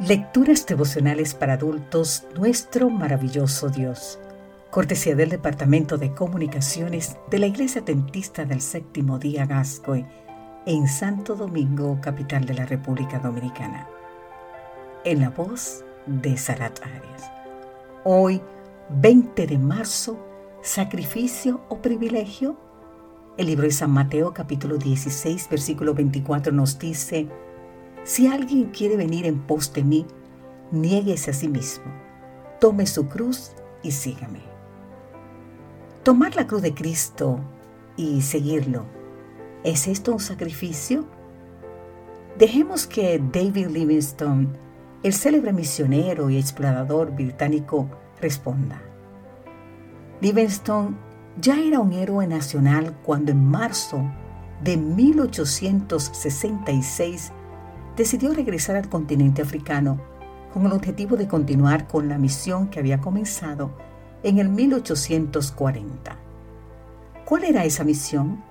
Lecturas devocionales para adultos, nuestro maravilloso Dios. Cortesía del Departamento de Comunicaciones de la Iglesia Tentista del Séptimo Día Gascoy, en Santo Domingo, capital de la República Dominicana. En la voz de Sarat Arias. Hoy, 20 de marzo, sacrificio o privilegio. El libro de San Mateo capítulo 16, versículo 24 nos dice, si alguien quiere venir en pos de mí, niéguese a sí mismo, tome su cruz y sígame. Tomar la cruz de Cristo y seguirlo, ¿es esto un sacrificio? Dejemos que David Livingstone, el célebre misionero y explorador británico, responda. Livingstone ya era un héroe nacional cuando en marzo de 1866 decidió regresar al continente africano con el objetivo de continuar con la misión que había comenzado en el 1840. ¿Cuál era esa misión?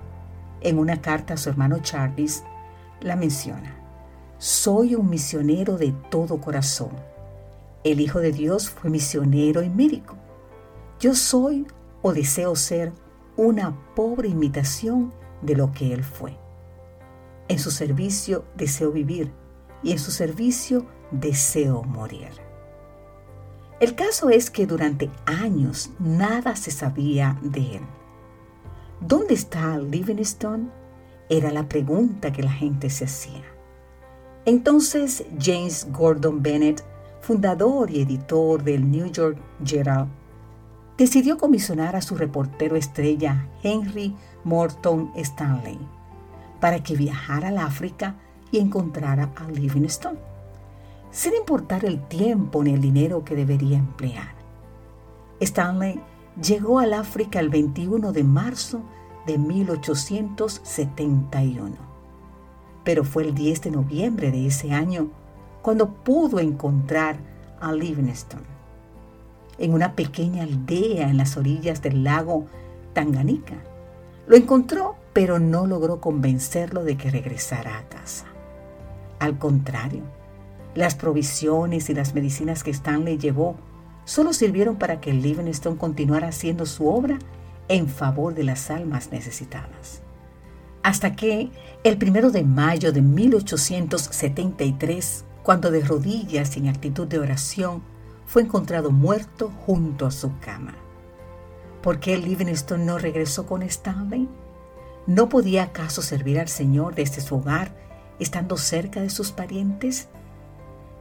En una carta a su hermano Charles la menciona. Soy un misionero de todo corazón. El Hijo de Dios fue misionero y médico. Yo soy o deseo ser una pobre imitación de lo que Él fue. En su servicio deseo vivir y en su servicio deseo morir. El caso es que durante años nada se sabía de él. ¿Dónde está Livingstone? Era la pregunta que la gente se hacía. Entonces James Gordon Bennett, fundador y editor del New York Herald, decidió comisionar a su reportero estrella Henry Morton Stanley para que viajara al África y encontrara a Livingstone, sin importar el tiempo ni el dinero que debería emplear. Stanley llegó al África el 21 de marzo de 1871, pero fue el 10 de noviembre de ese año cuando pudo encontrar a Livingstone en una pequeña aldea en las orillas del lago Tanganica. Lo encontró, pero no logró convencerlo de que regresara a casa. Al contrario, las provisiones y las medicinas que Stanley llevó solo sirvieron para que Livingstone continuara haciendo su obra en favor de las almas necesitadas. Hasta que, el primero de mayo de 1873, cuando de rodillas y en actitud de oración, fue encontrado muerto junto a su cama. ¿Por qué Livingstone no regresó con Stanley? ¿No podía acaso servir al Señor desde su hogar estando cerca de sus parientes?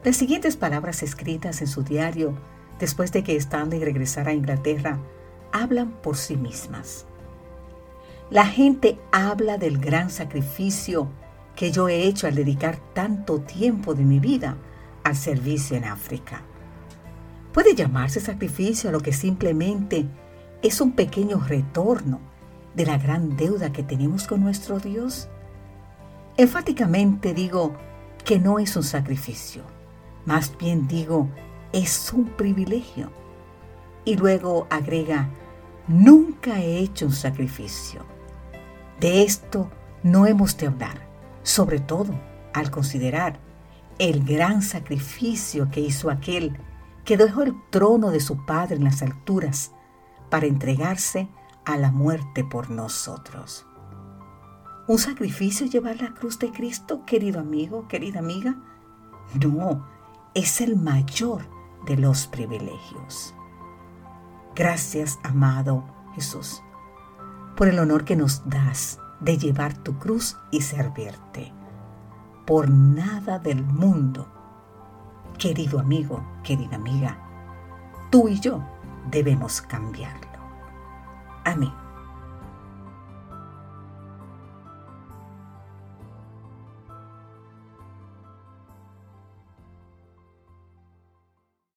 Las siguientes palabras escritas en su diario después de que Stanley regresara a Inglaterra hablan por sí mismas. La gente habla del gran sacrificio que yo he hecho al dedicar tanto tiempo de mi vida al servicio en África. ¿Puede llamarse sacrificio lo que simplemente es un pequeño retorno de la gran deuda que tenemos con nuestro Dios? Enfáticamente digo que no es un sacrificio, más bien digo, es un privilegio. Y luego agrega, nunca he hecho un sacrificio. De esto no hemos de hablar, sobre todo al considerar el gran sacrificio que hizo aquel que dejó el trono de su Padre en las alturas para entregarse a la muerte por nosotros. ¿Un sacrificio llevar la cruz de Cristo, querido amigo, querida amiga? No, es el mayor de los privilegios. Gracias, amado Jesús, por el honor que nos das de llevar tu cruz y servirte. Por nada del mundo, querido amigo, querida amiga, tú y yo debemos cambiarlo. Amén.